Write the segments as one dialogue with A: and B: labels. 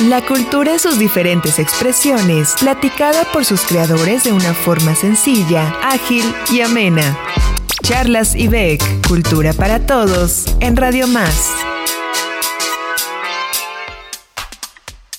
A: La cultura y sus diferentes expresiones, platicada por sus creadores de una forma sencilla, ágil y amena. Charlas IBEC, Cultura para Todos, en Radio Más.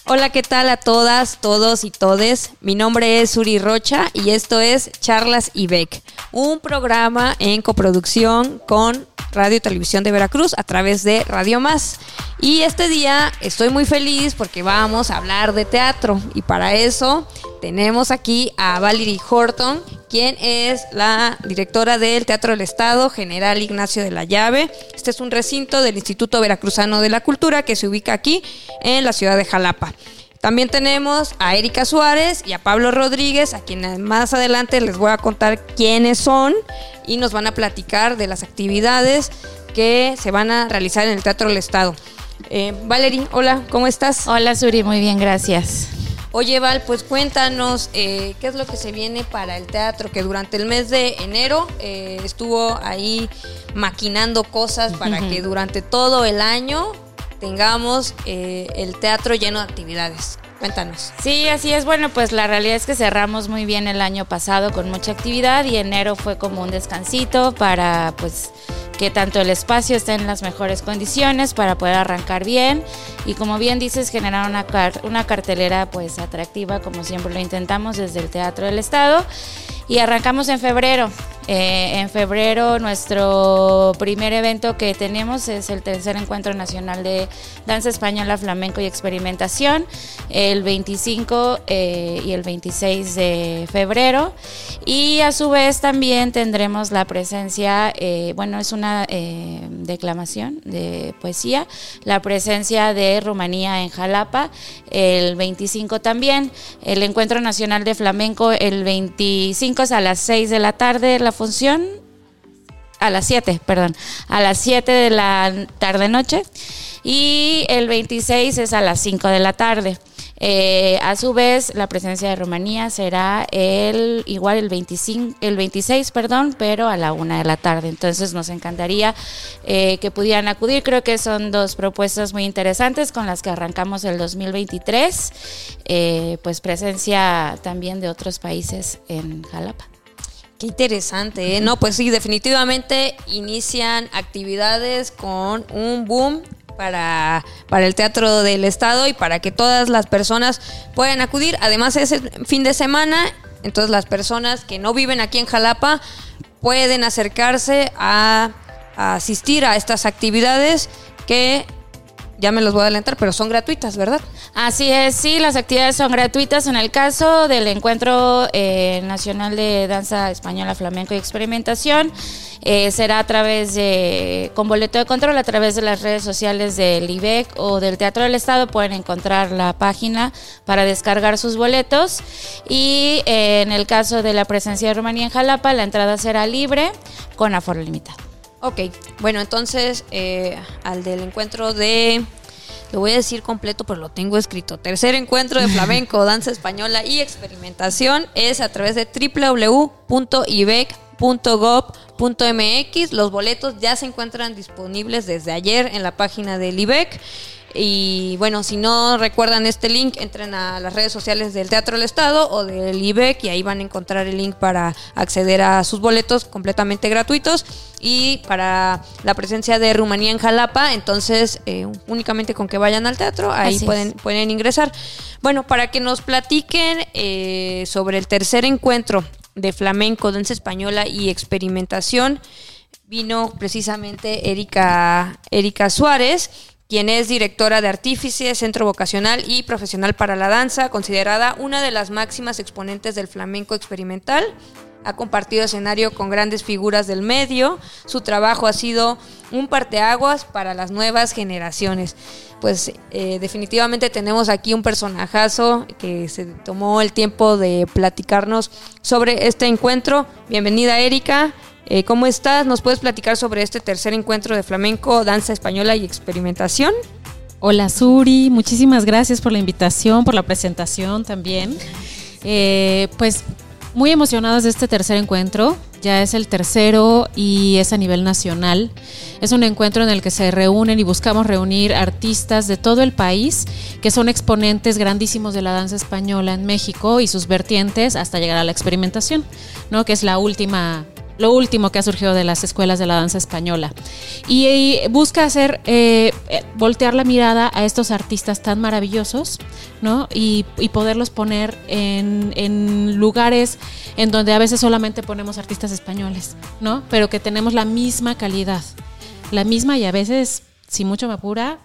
B: Hola, ¿qué tal a todas, todos y todes? Mi nombre es Uri Rocha y esto es Charlas IBEC, un programa en coproducción con Radio y Televisión de Veracruz a través de Radio Más. Y este día estoy muy feliz porque vamos a hablar de teatro y para eso tenemos aquí a Valerie Horton, quien es la directora del Teatro del Estado, General Ignacio de la Llave. Este es un recinto del Instituto Veracruzano de la Cultura que se ubica aquí en la ciudad de Jalapa. También tenemos a Erika Suárez y a Pablo Rodríguez, a quienes más adelante les voy a contar quiénes son y nos van a platicar de las actividades que se van a realizar en el Teatro del Estado. Eh, Valerie, hola, ¿cómo estás?
C: Hola Suri, muy bien, gracias.
B: Oye Val, pues cuéntanos eh, qué es lo que se viene para el teatro, que durante el mes de enero eh, estuvo ahí maquinando cosas para que durante todo el año tengamos el teatro lleno de actividades. Cuéntanos.
C: Sí, así es. Bueno, pues la realidad es que cerramos muy bien el año pasado con mucha actividad y enero fue como un descansito para pues que tanto el espacio esté en las mejores condiciones para poder arrancar bien y como bien dices generar una, una cartelera pues atractiva como siempre lo intentamos desde el Teatro del Estado y arrancamos en febrero. Eh, en febrero nuestro primer evento que tenemos es el tercer encuentro nacional de danza española, flamenco y experimentación, el 25 eh, y el 26 de febrero. Y a su vez también tendremos la presencia, eh, bueno, es una declamación de poesía, la presencia de Rumanía en Jalapa, el 25 también, el encuentro nacional de flamenco el 25 a las 6 de la tarde la función. A las 7, perdón. A las 7 de la tarde-noche. Y el 26 es a las 5 de la tarde. Eh, a su vez, la presencia de Rumanía será el igual el 25, el 26, perdón, pero a la una de la tarde. Entonces nos encantaría eh, que pudieran acudir. Creo que son dos propuestas muy interesantes con las que arrancamos el 2023. Eh, pues presencia también de otros países en Jalapa.
B: Qué interesante, ¿eh? No, pues sí, definitivamente inician actividades con un boom para, para el Teatro del Estado y para que todas las personas puedan acudir. Además es el fin de semana, entonces las personas que no viven aquí en Jalapa pueden acercarse a, a asistir a estas actividades que ya me los voy a adelantar, pero son gratuitas, ¿verdad?
C: Así es, sí, las actividades son gratuitas. En el caso del Encuentro eh, Nacional de Danza Española, Flamenco y Experimentación, eh, será a través de, con boleto de control, a través de las redes sociales del IBEC o del Teatro del Estado. Pueden encontrar la página para descargar sus boletos. Y eh, en el caso de la presencia de Rumanía en Jalapa, la entrada será libre con aforo limitado.
B: Ok, bueno, entonces eh, al del encuentro de, lo voy a decir completo, pero lo tengo escrito. Tercer encuentro de flamenco, danza española y experimentación es a través de www.ibec.gov.mx. Los boletos ya se encuentran disponibles desde ayer en la página del IBEC. Y bueno, si no recuerdan este link, entren a las redes sociales del Teatro del Estado o del IBEC y ahí van a encontrar el link para acceder a sus boletos completamente gratuitos. Y para la presencia de Rumanía en Jalapa, entonces eh, únicamente con que vayan al teatro, ahí pueden, pueden ingresar. Bueno, para que nos platiquen eh, sobre el tercer encuentro de flamenco, danza española y experimentación, vino precisamente Erika, Erika Suárez quien es directora de Artífice, Centro Vocacional y Profesional para la Danza, considerada una de las máximas exponentes del flamenco experimental. Ha compartido escenario con grandes figuras del medio. Su trabajo ha sido un parteaguas para las nuevas generaciones. Pues eh, definitivamente tenemos aquí un personajazo que se tomó el tiempo de platicarnos sobre este encuentro. Bienvenida Erika. Eh, ¿Cómo estás? ¿Nos puedes platicar sobre este tercer encuentro de flamenco, danza española y experimentación?
D: Hola Suri, muchísimas gracias por la invitación, por la presentación también. Eh, pues muy emocionadas de este tercer encuentro. Ya es el tercero y es a nivel nacional. Es un encuentro en el que se reúnen y buscamos reunir artistas de todo el país que son exponentes grandísimos de la danza española en México y sus vertientes hasta llegar a la experimentación, ¿no? que es la última lo último que ha surgido de las escuelas de la danza española. Y, busca hacer, eh, eh, voltear la mirada a estos artistas tan maravillosos, ¿no? Y, poderlos poner en, lugares en donde a veces solamente ponemos artistas españoles, ¿no? Pero que tenemos la misma calidad, la misma y a veces, si mucho me apura,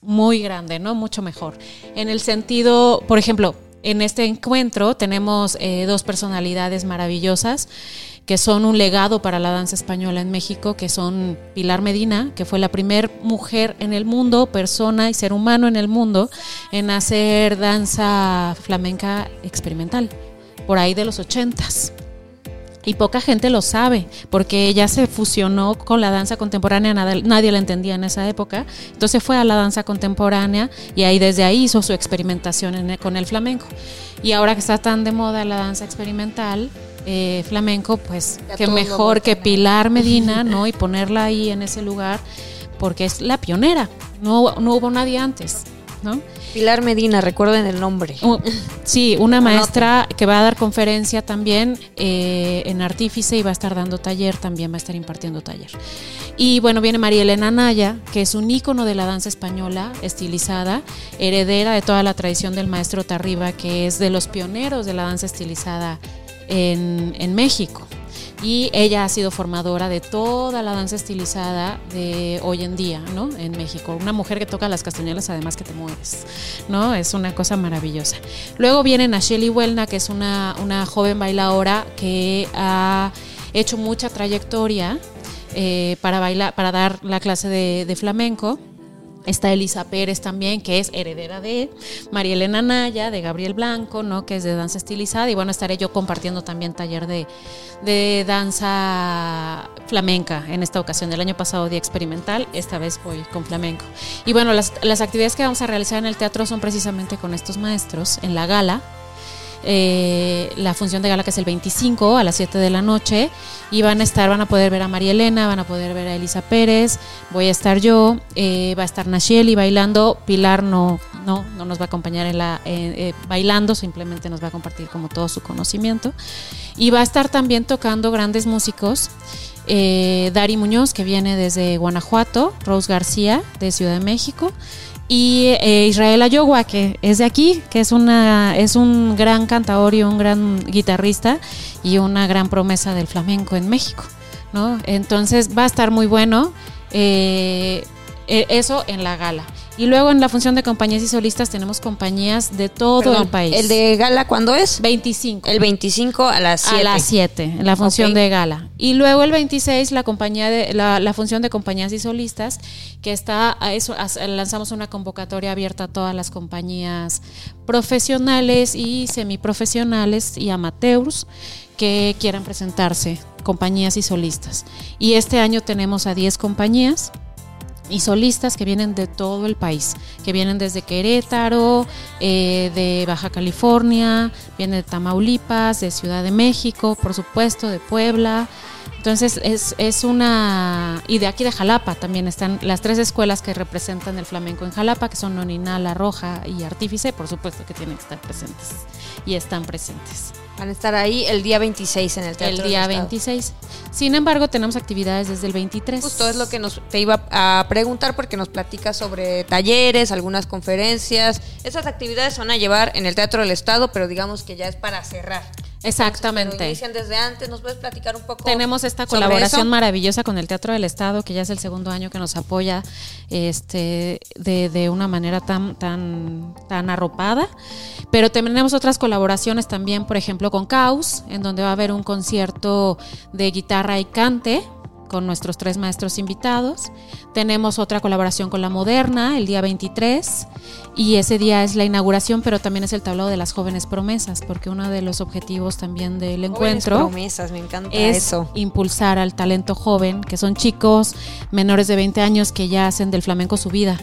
D: muy grande, ¿no? Mucho mejor. En el sentido, por ejemplo, en este encuentro tenemos eh, dos personalidades maravillosas que son un legado para la danza española en México, que son Pilar Medina, que fue la primera mujer en el mundo, persona y ser humano en el mundo, en hacer danza flamenca experimental, por ahí de los ochentas. Y poca gente lo sabe, porque ella se fusionó con la danza contemporánea, nadie la entendía en esa época. Entonces fue a la danza contemporánea y ahí desde ahí hizo su experimentación con el flamenco. Y ahora que está tan de moda la danza experimental, eh, flamenco, pues que mejor que Pilar Medina, ¿no? Y ponerla ahí en ese lugar, porque es la pionera, no, no hubo nadie antes, ¿no?
B: Pilar Medina, recuerden el nombre.
D: sí, una maestra que va a dar conferencia también eh, en Artífice y va a estar dando taller, también va a estar impartiendo taller. Y bueno, viene María Elena Naya, que es un ícono de la danza española, estilizada, heredera de toda la tradición del maestro Tarriba, que es de los pioneros de la danza estilizada en, México y ella ha sido formadora de toda la danza estilizada de hoy en día, ¿no? En México. Una mujer que toca las castañuelas además que te mueves, ¿no? Es una cosa maravillosa. Luego viene Nacheli Huelna, que es una, una joven bailadora que ha hecho mucha trayectoria eh, para bailar, para dar la clase de flamenco Está Elisa Pérez también, que es heredera de María Elena Naya, de Gabriel Blanco, ¿no? que es de danza estilizada. Y bueno, estaré yo compartiendo también taller de, de danza flamenca en esta ocasión. El año pasado día experimental, esta vez voy con flamenco. Y bueno, las, las actividades que vamos a realizar en el teatro son precisamente con estos maestros en la gala eh, la función de gala que es el 25 a las 7 de la noche y van a estar, van a poder ver a María Elena, van a poder ver a Elisa Pérez, voy a estar yo, eh, va a estar Nacheli bailando, Pilar no, no, no nos va a acompañar la eh, bailando, simplemente nos va a compartir como todo su conocimiento y va a estar también tocando grandes músicos. Dari Muñoz, que viene desde Guanajuato, Rose García, de Ciudad de México, y eh, Israel Ayogua, que es de aquí, que es, una, es un gran cantador y un gran guitarrista y una gran promesa del flamenco en México. ¿no? Entonces va a estar muy bueno eh, e, eso en la gala. Y luego en la función de compañías y solistas tenemos compañías de todo el país.
B: ¿El de gala cuándo es?
D: 25.
B: El 25 a las 7.
D: A las 7, en la función de gala. Y luego el 26 la compañía de la, la función de compañías y solistas que está a eso lanzamos una convocatoria abierta a todas las compañías profesionales y semiprofesionales y amateurs que quieran presentarse, compañías y solistas. Y este año tenemos a 10 compañías y solistas que vienen de todo el país, que vienen desde Querétaro, eh, de Baja California, vienen de Tamaulipas, de Ciudad de México, por supuesto, de Puebla. Entonces es, es una... Y de aquí de Jalapa también están las tres escuelas que representan el flamenco en Jalapa, que son Noninal, La Roja y Artífice, por supuesto que tienen que estar presentes y están presentes.
B: Van a estar ahí el día 26 en el teatro.
D: El día 26. Sin embargo, tenemos actividades desde el 23.
B: Justo es lo que nos te iba a preguntar porque nos platicas sobre talleres, algunas conferencias. Esas actividades se van a llevar en el Teatro del Estado, pero digamos que ya es para cerrar.
D: Exactamente.
B: inician desde antes. ¿Nos puedes platicar un poco?
D: Tenemos esta colaboración maravillosa con el Teatro del Estado, que ya es el segundo año que nos apoya este, de, de una manera tan, tan, tan arropada. Pero tenemos otras colaboraciones también, por ejemplo, con Caos, en donde va a haber un concierto de guitarra y cante con nuestros tres maestros invitados. Tenemos otra colaboración con la Moderna el día 23 y ese día es la inauguración, pero también es el tablado de las jóvenes promesas, porque uno de los objetivos también del encuentro
B: promesas, me encanta
D: es
B: eso.
D: impulsar al talento joven, que son chicos menores de 20 años que ya hacen del flamenco su vida.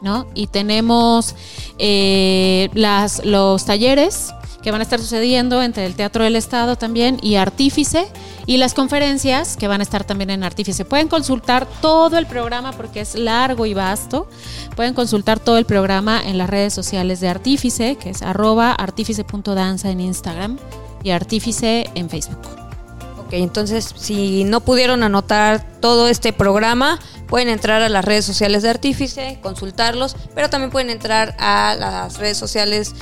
D: ¿No? Y tenemos eh, las, los talleres que van a estar sucediendo entre el Teatro del Estado también y Artífice y las conferencias que van a estar también en Artífice. Pueden consultar todo el programa porque es largo y vasto. Pueden consultar todo el programa en las redes sociales de Artífice, que es arroba artífice.danza en Instagram y Artífice en Facebook.
B: Ok, entonces si no pudieron anotar todo este programa, pueden entrar a las redes sociales de Artífice, consultarlos, pero también pueden entrar a las redes sociales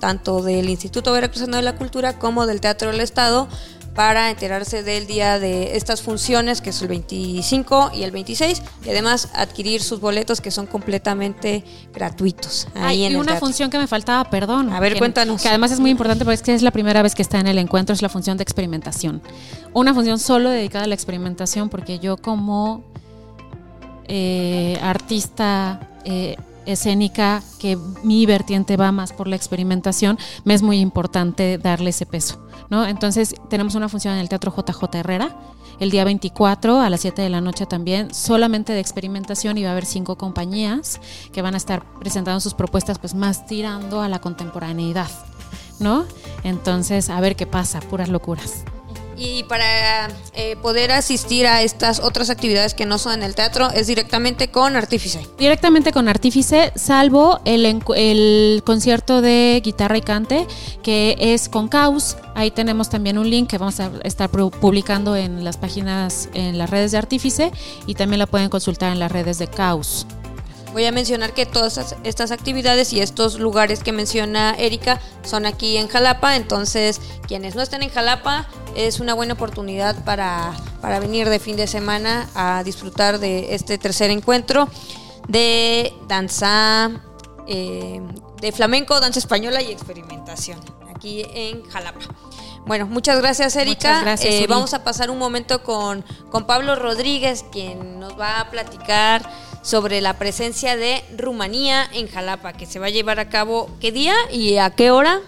B: tanto del Instituto Veracruzano de la Cultura como del Teatro del Estado para enterarse del día de estas funciones, que es el 25 y el 26, y además adquirir sus boletos que son completamente gratuitos.
D: Ahí en y una función que me faltaba, perdón.
B: A ver, cuéntanos.
D: Que además es muy importante porque es que es la primera vez que está en el encuentro, es la función de experimentación. Una función solo dedicada a la experimentación, porque yo como eh, artista... Eh, escénica, que mi vertiente va más por la experimentación, me es muy importante darle ese peso. ¿no? Entonces tenemos una función en el Teatro JJ Herrera el día 24 a las 7 de la noche también, solamente de experimentación y va a haber cinco compañías que van a estar presentando sus propuestas pues más tirando a la contemporaneidad, ¿no? Entonces, a ver qué pasa, puras locuras.
B: Y para eh, poder asistir a estas otras actividades que no son en el teatro, es directamente con Artífice.
D: Directamente con Artífice, salvo el, el concierto de guitarra y cante, que es con Caus. Ahí tenemos también un link que vamos a estar publicando en las páginas, en las redes de Artífice, y también la pueden consultar en las redes de Caus.
B: Voy a mencionar que todas estas actividades y estos lugares que menciona Erika son aquí en Jalapa, entonces quienes no estén en Jalapa es una buena oportunidad para, venir de fin de semana a disfrutar de este tercer encuentro de danza, eh, de flamenco, danza española y experimentación aquí en Jalapa. Bueno, muchas gracias Erika.
D: gracias,
B: eh, vamos a pasar un momento con, con Pablo Rodríguez, quien nos va a platicar sobre la presencia de Rumanía en Jalapa, que se va a llevar a cabo qué día y a qué hora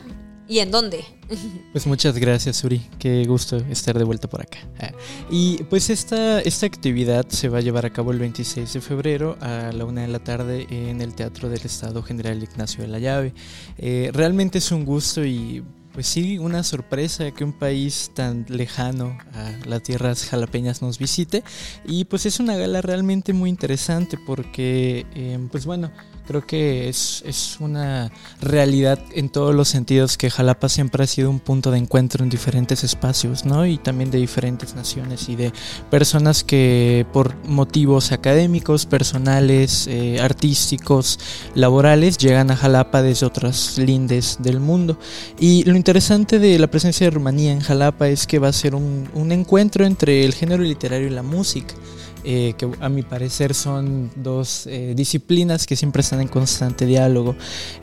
B: y en dónde.
E: Pues muchas gracias, Uri. Qué gusto estar de vuelta por acá. Ah, y pues esta, esta actividad se va a llevar a cabo el 26 de febrero a la una de la tarde en el Teatro del Estado General Ignacio de la Llave. Eh, realmente es un gusto y pues sí, una sorpresa que un país tan lejano a las tierras jalapeñas nos visite. Y pues es una gala realmente muy interesante porque, eh, pues bueno, Creo que es, es, una realidad en todos los sentidos que Jalapa siempre ha sido un punto de encuentro en diferentes espacios, ¿no? Y también de diferentes naciones y de personas que por motivos académicos, personales, eh, artísticos, laborales, llegan a Jalapa desde otras lindes del mundo. Y lo interesante de la presencia de Rumanía en Jalapa es que va a ser un, un encuentro entre el género literario y la música. Eh, que a mi parecer son dos eh, disciplinas que siempre están en constante diálogo.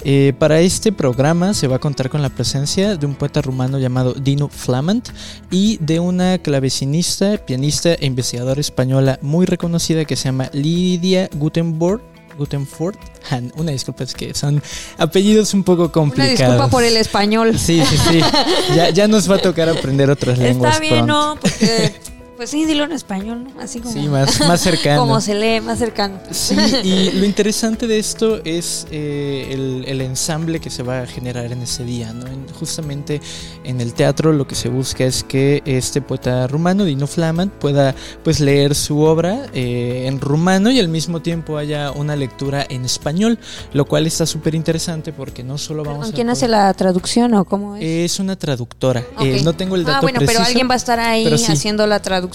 E: Eh, para este programa se va a contar con la presencia de un poeta rumano llamado Dino Flamant y de una clavecinista, pianista e investigadora española muy reconocida que se llama Lidia Gutenberg. Gutenford. Una disculpa, es que son apellidos un poco complicados. Una
B: disculpa por el español.
E: Sí, sí, sí. Ya, ya nos va a tocar aprender otras lenguas.
B: Está bien, ¿no? Porque pues sí, dilo en español, ¿no? Así como.
E: Sí, más, más cercano.
B: como se lee, más cercano.
E: Sí, y lo interesante de esto es eh, el, ensamble que se va a generar en ese día, ¿no? justamente en el teatro lo que se busca es que este poeta rumano, Dino Flamand, pueda pues leer su obra eh, en rumano y al mismo tiempo haya una lectura en español, lo cual está súper interesante porque no solo vamos
B: ¿Con quién hace la traducción o cómo es?
E: Es una traductora. Eh, no tengo el dato
B: Ah, bueno,
E: pero
B: alguien va a estar ahí haciendo la traducción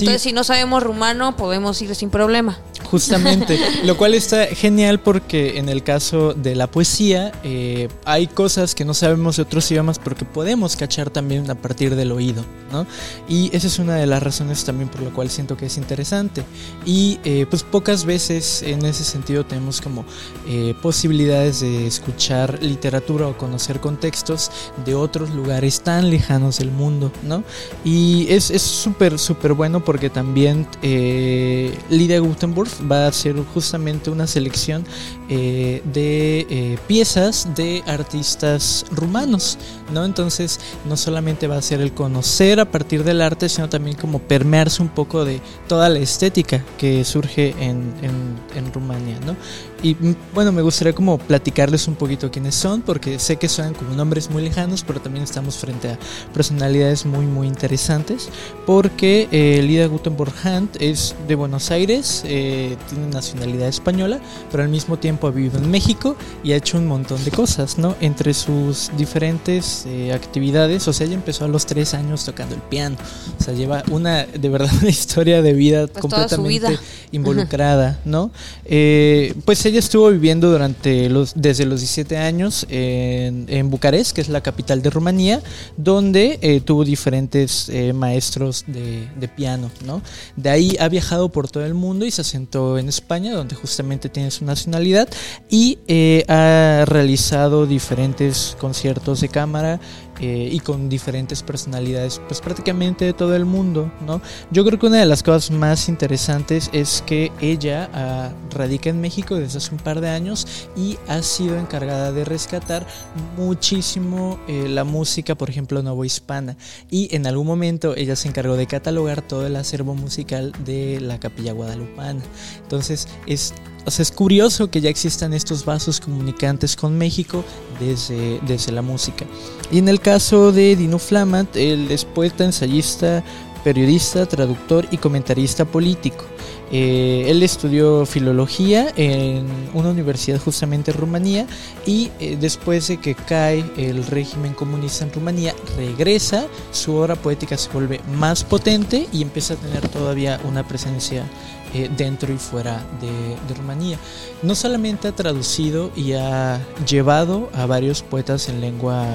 B: entonces, si no sabemos rumano, podemos ir sin problema.
E: Justamente, lo cual está genial porque en el caso de la poesía eh, hay cosas que no sabemos de otros idiomas porque podemos cachar también a partir del oído, ¿no? Y esa es una de las razones también por la cual siento que es interesante. Y eh, pues pocas veces en ese sentido tenemos como eh, posibilidades de escuchar literatura o conocer contextos de otros lugares tan lejanos del mundo, ¿no? Y es súper, súper bueno porque también Lidia Gutenberg va a ser justamente una selección eh, de eh, piezas de artistas rumanos, ¿no? Entonces no solamente va a ser el conocer a partir del arte, sino también como permearse un poco de toda la estética que surge en, en, Rumania, ¿no? Y mm, bueno, me gustaría como platicarles un poquito quiénes son, porque sé que son como nombres muy lejanos, pero también estamos frente a personalidades muy, muy interesantes, porque eh, Lida Gutenberg Hunt es de Buenos Aires, eh, tiene nacionalidad española, pero al mismo tiempo ha vivido en México y ha hecho un montón de cosas, ¿no? Entre sus diferentes eh, actividades, o sea, ella empezó a los tres años tocando el piano, o sea, lleva una, de verdad, una historia de vida
B: Pues
E: completamente involucrada, ¿no? Eh, pues ella estuvo viviendo durante los, desde los 17 años en, en Bucarest, que es la capital de Rumanía, donde eh, tuvo diferentes eh, maestros de, de piano, ¿no? De ahí ha viajado por todo el mundo y se asentó en España, donde justamente tiene su nacionalidad, y eh, ha realizado diferentes conciertos de cámara eh, y con diferentes personalidades, pues prácticamente de todo el mundo, ¿no? Yo creo que una de las cosas más interesantes es que ella ah, radica en México desde hace un par de años y ha sido encargada de rescatar muchísimo eh, la música, por ejemplo, novohispana. Y en algún momento ella se encargó de catalogar todo el acervo musical de la Capilla Guadalupana. Entonces es o sea, es curioso que ya existan estos vasos comunicantes con México desde, desde la música. Y en el caso de Dino Flamat, él es poeta, ensayista, periodista, traductor y comentarista político. Eh, él estudió filología en una universidad justamente en Rumanía y eh, después de que cae el régimen comunista en Rumanía, regresa, su obra poética se vuelve más potente y empieza a tener todavía una presencia eh, dentro y fuera de, de, Rumanía. No solamente ha traducido y ha llevado a varios poetas en lengua,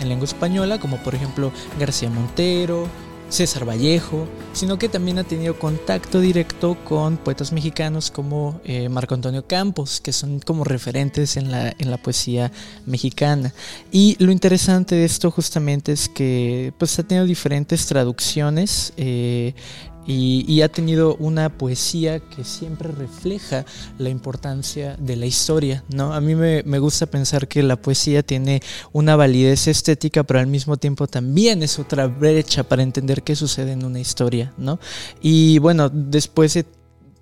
E: en lengua española, como por ejemplo García Montero, César Vallejo, sino que también ha tenido contacto directo con poetas mexicanos como eh, Marco Antonio Campos, que son como referentes en la, en la poesía mexicana. Y lo interesante de esto justamente es que pues, ha tenido diferentes traducciones. Eh, y, ha tenido una poesía que siempre refleja la importancia de la historia, ¿no? A mí me, me, gusta pensar que la poesía tiene una validez estética, pero al mismo tiempo también es otra brecha para entender qué sucede en una historia, ¿no? Y bueno, después de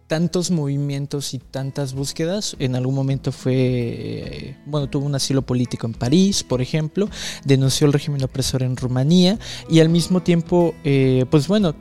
E: tantos movimientos y tantas búsquedas. En algún momento fue, eh, bueno, tuvo un asilo político en París, por ejemplo, denunció el régimen opresor en Rumanía y al mismo tiempo, eh, pues bueno,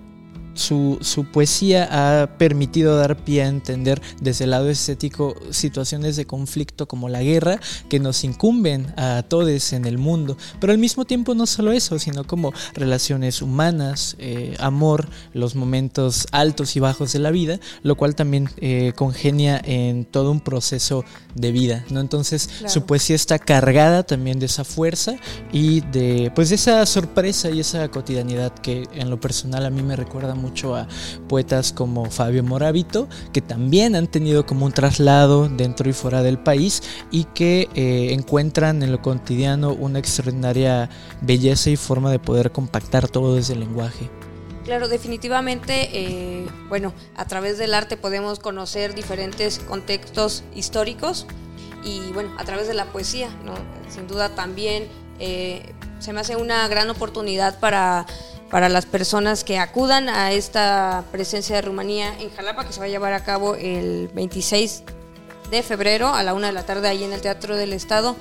E: su, su, poesía ha permitido dar pie a entender desde el lado estético situaciones de conflicto como la guerra que nos incumben a todos en el mundo. Pero al mismo tiempo no solo eso, sino como relaciones humanas, eh, amor, los momentos altos y bajos de la vida, lo cual también eh, congenia en todo un proceso de vida. ¿no? Entonces claro. su poesía está cargada también de esa fuerza y de pues de esa sorpresa y esa cotidianidad que en lo personal a mí me recuerda mucho a poetas como Fabio Moravito, que también han tenido como un traslado dentro y fuera del país y que eh, encuentran en lo cotidiano una extraordinaria belleza y forma de poder compactar todo desde el lenguaje.
B: Claro, definitivamente, eh, bueno, a través del arte podemos conocer diferentes contextos históricos y bueno, a través de la poesía, ¿no? Sin duda también eh, se me hace una gran oportunidad para para las personas que acudan a esta presencia de Rumanía en Jalapa, que se va a llevar a cabo el 26 de febrero a la una de la tarde ahí en el Teatro del Estado,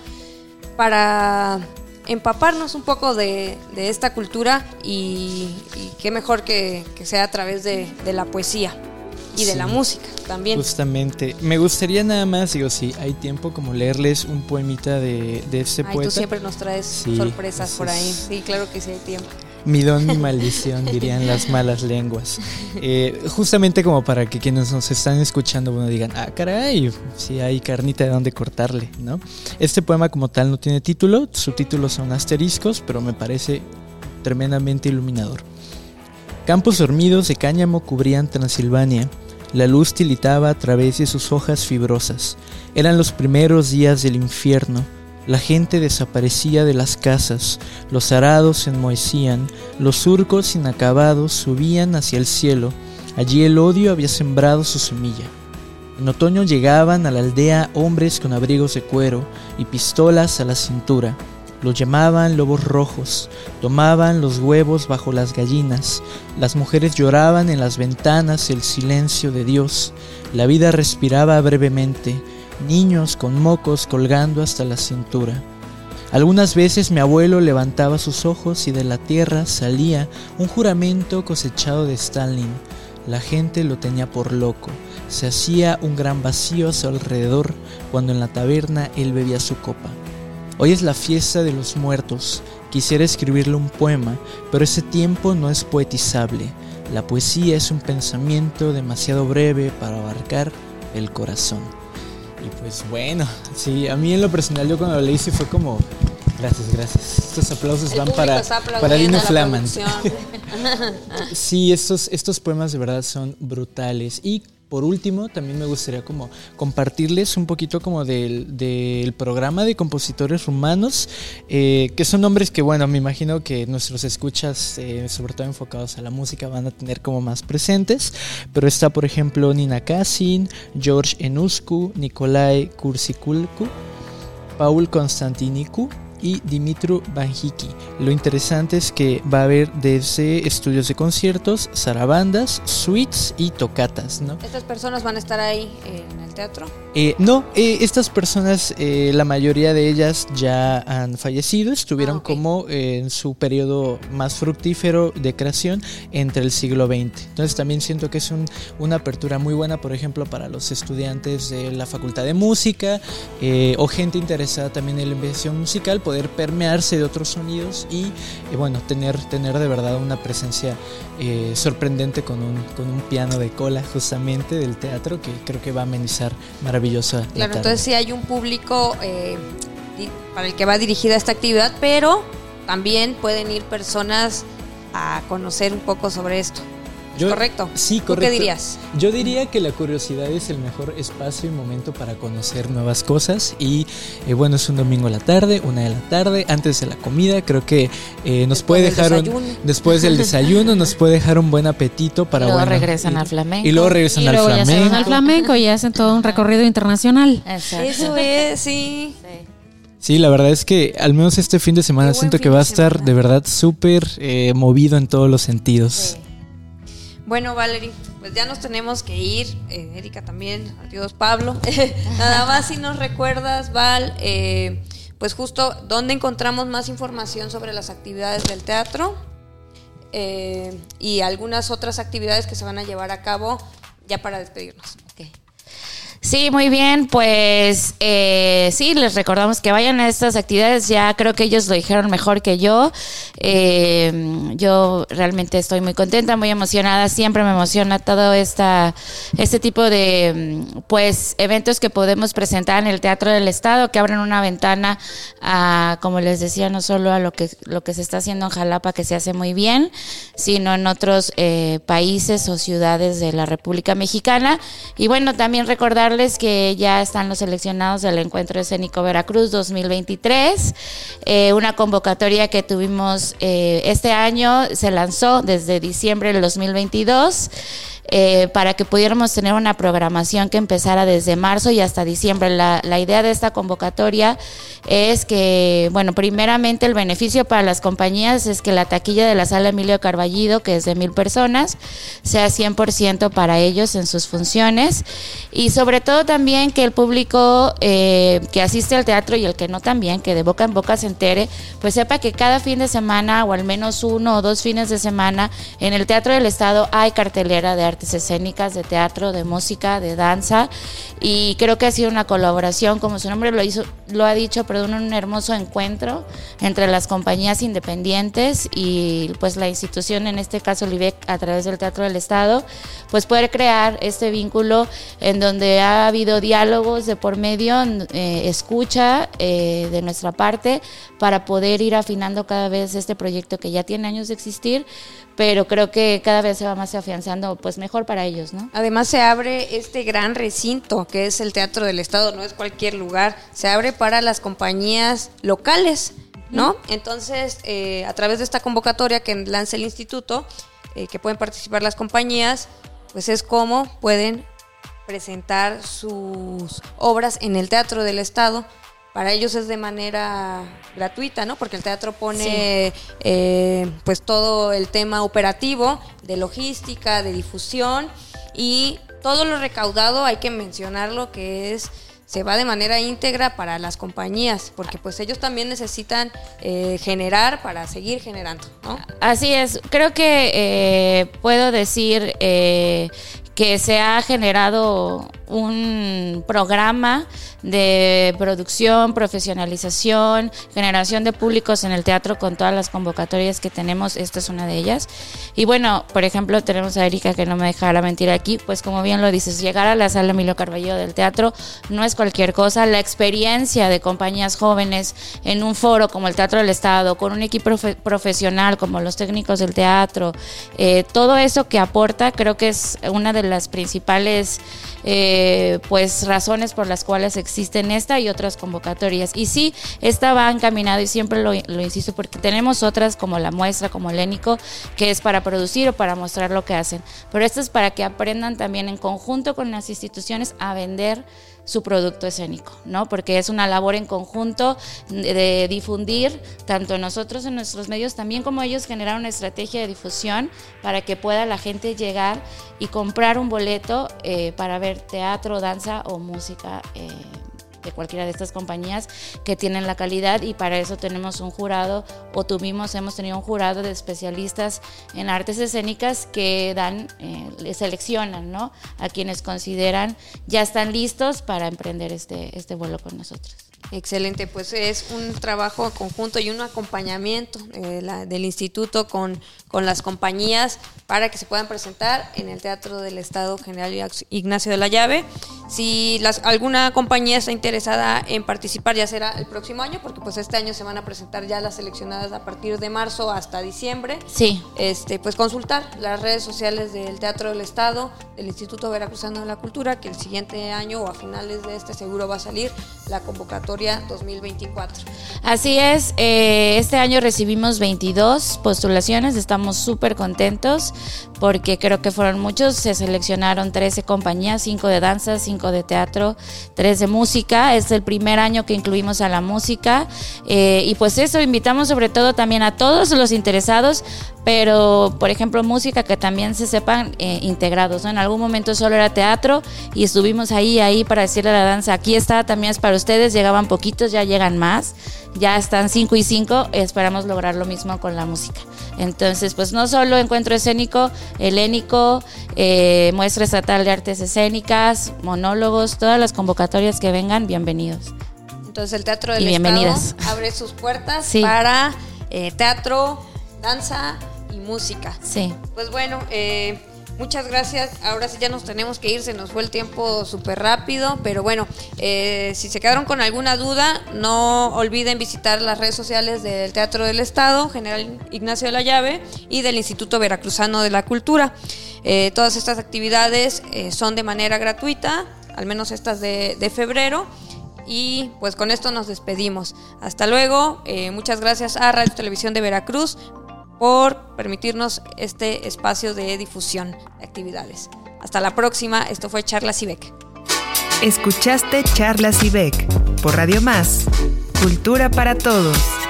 B: para empaparnos un poco de, de esta cultura y, y, qué mejor que, que sea a través de, de la poesía y de sí, la música también.
E: Justamente. Me gustaría nada más, digo, si hay tiempo, como leerles un poemita de, de este
B: Ay,
E: poeta.
B: Tú siempre nos traes sí, sorpresas por ahí. Sí, claro que sí hay tiempo.
E: Mi don, mi maldición, dirían las malas lenguas. Eh, justamente como para que quienes nos están escuchando, bueno, digan, ah, caray, si hay carnita de dónde cortarle, ¿no? Este poema como tal no tiene título, su título son asteriscos, pero me parece tremendamente iluminador. Campos dormidos de cáñamo cubrían Transilvania. La luz tilitaba a través de sus hojas fibrosas. Eran los primeros días del infierno. La gente desaparecía de las casas, los arados se enmohecían, los surcos inacabados subían hacia el cielo. Allí el odio había sembrado su semilla. En otoño llegaban a la aldea hombres con abrigos de cuero y pistolas a la cintura. Los llamaban lobos rojos, tomaban los huevos bajo las gallinas, las mujeres lloraban en las ventanas el silencio de Dios, la vida respiraba brevemente, niños con mocos colgando hasta la cintura. Algunas veces mi abuelo levantaba sus ojos y de la tierra salía un juramento cosechado de Stalin. La gente lo tenía por loco. Se hacía un gran vacío a su alrededor cuando en la taberna él bebía su copa. Hoy es la fiesta de los muertos. Quisiera escribirle un poema, pero ese tiempo no es poetizable. La poesía es un pensamiento demasiado breve para abarcar el corazón. Y pues bueno, sí, a mí en lo personal yo cuando lo leí sí fue como, gracias, gracias. Estos aplausos van para, para Dino Flaman. sí, estos, estos poemas de verdad son brutales. Y por último, también me gustaría como compartirles un poquito como del, programa de compositores rumanos, eh, que son nombres que, bueno, me imagino que nuestros escuchas, eh, sobre todo enfocados a la música, van a tener como más presentes. Pero está, por ejemplo, Nina Kasin, George Enuscu, Nikolai Kursikulku, Paul Konstantiniku, y Dimitru Banjiki. Lo interesante es que va a haber desde estudios de conciertos, zarabandas, suites y tocatas, ¿no?
B: ¿Estas personas van a estar ahí en el teatro?
E: Eh, no, eh, estas personas, eh, la mayoría de ellas ya han fallecido, estuvieron ah, como en su periodo más fructífero de creación entre el siglo XX. Entonces también siento que es un, una apertura muy buena, por ejemplo, para los estudiantes de la Facultad de Música o gente interesada también en la investigación musical poder permearse de otros sonidos y, bueno, tener, tener de verdad una presencia sorprendente con un, con un piano de cola justamente del teatro que creo que va a amenizar maravillosa.
B: Claro, entonces sí hay un público eh, para el que va dirigida esta actividad, pero también pueden ir personas a conocer un poco sobre esto. Correcto.
E: Sí, correcto.
B: qué dirías?
E: Yo diría que la curiosidad es el mejor espacio y momento para conocer nuevas cosas. Y eh, bueno, es un domingo a la tarde, una de la tarde, antes de la comida. Creo que eh, nos puede dejar un, después del desayuno, nos puede dejar un buen apetito para.
C: Y luego regresan al flamenco.
E: Y luego regresan al flamenco.
D: al flamenco y hacen todo un recorrido internacional.
B: Eso es, sí.
E: Sí, la verdad es que al menos este fin de semana siento que va a estar de verdad súper eh, movido en todos los sentidos.
B: Bueno, Valerie, pues ya nos tenemos que ir. Eh, Erika también. Adiós, Pablo. Nada más si nos recuerdas, Val, eh, pues justo dónde encontramos más información sobre las actividades del teatro eh, y algunas otras actividades que se van a llevar a cabo ya para despedirnos.
C: Sí, muy bien. Pues eh, sí, les recordamos que vayan a estas actividades. Ya creo que ellos lo dijeron mejor que yo. Eh, yo realmente estoy muy contenta, muy emocionada. Siempre me emociona todo este tipo de pues eventos que podemos presentar en el Teatro del Estado, que abren una ventana a, como les decía, no solo a lo que, lo que se está haciendo en Jalapa, que se hace muy bien, sino en otros eh, países o ciudades de la República Mexicana. Y bueno, también recordar que ya están los seleccionados del Encuentro Escénico Veracruz 2023, eh, una convocatoria que tuvimos eh, este año, se lanzó desde diciembre del 2022. Eh, para que pudiéramos tener una programación que empezara desde marzo y hasta diciembre. La, la, idea de esta convocatoria es que, bueno, primeramente el beneficio para las compañías es que la taquilla de la sala Emilio Carballido, que es de mil personas, sea 100% para ellos en sus funciones y sobre todo también que el público eh, que asiste al teatro y el que no también, que de boca en boca se entere, pues sepa que cada fin de semana o al menos uno o dos fines de semana en el Teatro del Estado hay cartelera de artes escénicas, de teatro, de música, de danza. Y creo que ha sido una colaboración, como su nombre lo, hizo, lo ha dicho, perdón, un hermoso encuentro entre las compañías independientes y pues la institución, en este caso el a través del Teatro del Estado, pues poder crear este vínculo en donde ha habido diálogos de por medio, eh, escucha eh, de nuestra parte para poder ir afinando cada vez este proyecto que ya tiene años de existir, pero creo que cada vez se va más afianzando, pues mejor para ellos, ¿no?
B: Además se abre este gran recinto que es el Teatro del Estado, no es cualquier lugar, se abre para las compañías locales, ¿no? Entonces, eh, a través de esta convocatoria que lanza el instituto, eh, que pueden participar las compañías, pues es como pueden presentar sus obras en el Teatro del Estado para ellos es de manera gratuita, ¿no? Porque el teatro pone eh, pues todo el tema operativo de logística, de difusión y todo lo recaudado hay que mencionarlo que es se va de manera íntegra para las compañías, porque pues ellos también necesitan eh, generar para seguir generando, ¿no?
C: Así es, creo que eh, puedo decir eh, que se ha generado un programa de producción, profesionalización, generación de públicos en el teatro con todas las convocatorias que tenemos. Esta es una de ellas. Y bueno, por ejemplo, tenemos a Erika que no me dejará mentir aquí, pues como bien lo dices, llegar a la sala Emilio Carballo del teatro no es cualquier cosa. La experiencia de compañías jóvenes en un foro como el Teatro del Estado, con un equipo profesional como los técnicos del teatro, eh, todo eso que aporta creo que es una de las principales eh, pues razones por las cuales existen esta y otras convocatorias. Y sí, esta va encaminado y siempre lo, insisto porque tenemos otras como la muestra, como el Énico, que es para producir o para mostrar lo que hacen. Pero esto es para que aprendan también en conjunto con las instituciones a vender su producto escénico, ¿no? Porque es una labor en conjunto de, difundir, tanto nosotros en nuestros medios, también como ellos generar una estrategia de difusión para que pueda la gente llegar y comprar un boleto eh, para ver teatro, danza o música. Eh, de cualquiera de estas compañías que tienen la calidad y para eso tenemos un jurado o tuvimos, hemos tenido un jurado de especialistas en artes escénicas que dan, eh, seleccionan, ¿no? A quienes consideran ya están listos para emprender este, este vuelo con nosotros.
B: Excelente, pues es un trabajo conjunto y un acompañamiento eh, del instituto con, con las compañías para que se puedan presentar en el Teatro del Estado General Ignacio de la Llave. Si las, alguna compañía está interesada en participar, ya será el próximo año, porque pues este año se van a presentar ya las seleccionadas a partir de marzo hasta diciembre.
C: Sí.
B: Este, pues consultar las redes sociales del Teatro del Estado, del Instituto Veracruzano de la Cultura, que el siguiente año o a finales de este seguro va a salir la convocatoria 2024.
C: Así es, eh, este año recibimos 22 postulaciones, estamos súper contentos porque creo que fueron muchos, se seleccionaron 13 compañías, 5 de danza, 5 de teatro, 3 de música, es el primer año que incluimos a la música eh, y pues eso, invitamos sobre todo también a todos los interesados, pero por ejemplo música que también se sepan eh, integrados, en algún momento solo era teatro y estuvimos ahí, ahí para decirle a la danza, aquí está, también es para ustedes, llegaban poquitos, ya llegan más, ya están 5 y 5, esperamos lograr lo mismo con la música. Entonces, pues no solo encuentro escénico, helénico, eh, muestra estatal de artes escénicas, monólogos, todas las convocatorias que vengan, bienvenidos.
B: Entonces el Teatro del Estado abre sus puertas para eh, teatro, danza y música.
C: Sí.
B: Pues bueno, eh, Muchas gracias. Ahora sí ya nos tenemos que ir, se nos fue el tiempo súper rápido, pero bueno, eh, si se quedaron con alguna duda, no olviden visitar las redes sociales del Teatro del Estado, General Ignacio de la Llave, y del Instituto Veracruzano de la Cultura. Eh, todas estas actividades eh, son de manera gratuita, al menos estas de, de febrero. Y pues con esto nos despedimos. Hasta luego. muchas gracias a Radio Televisión de Veracruz por permitirnos este espacio de difusión de actividades. Hasta la próxima, esto fue Charlas IBEC.
A: Escuchaste Charlas IBEC por Radio Más, Cultura para Todos.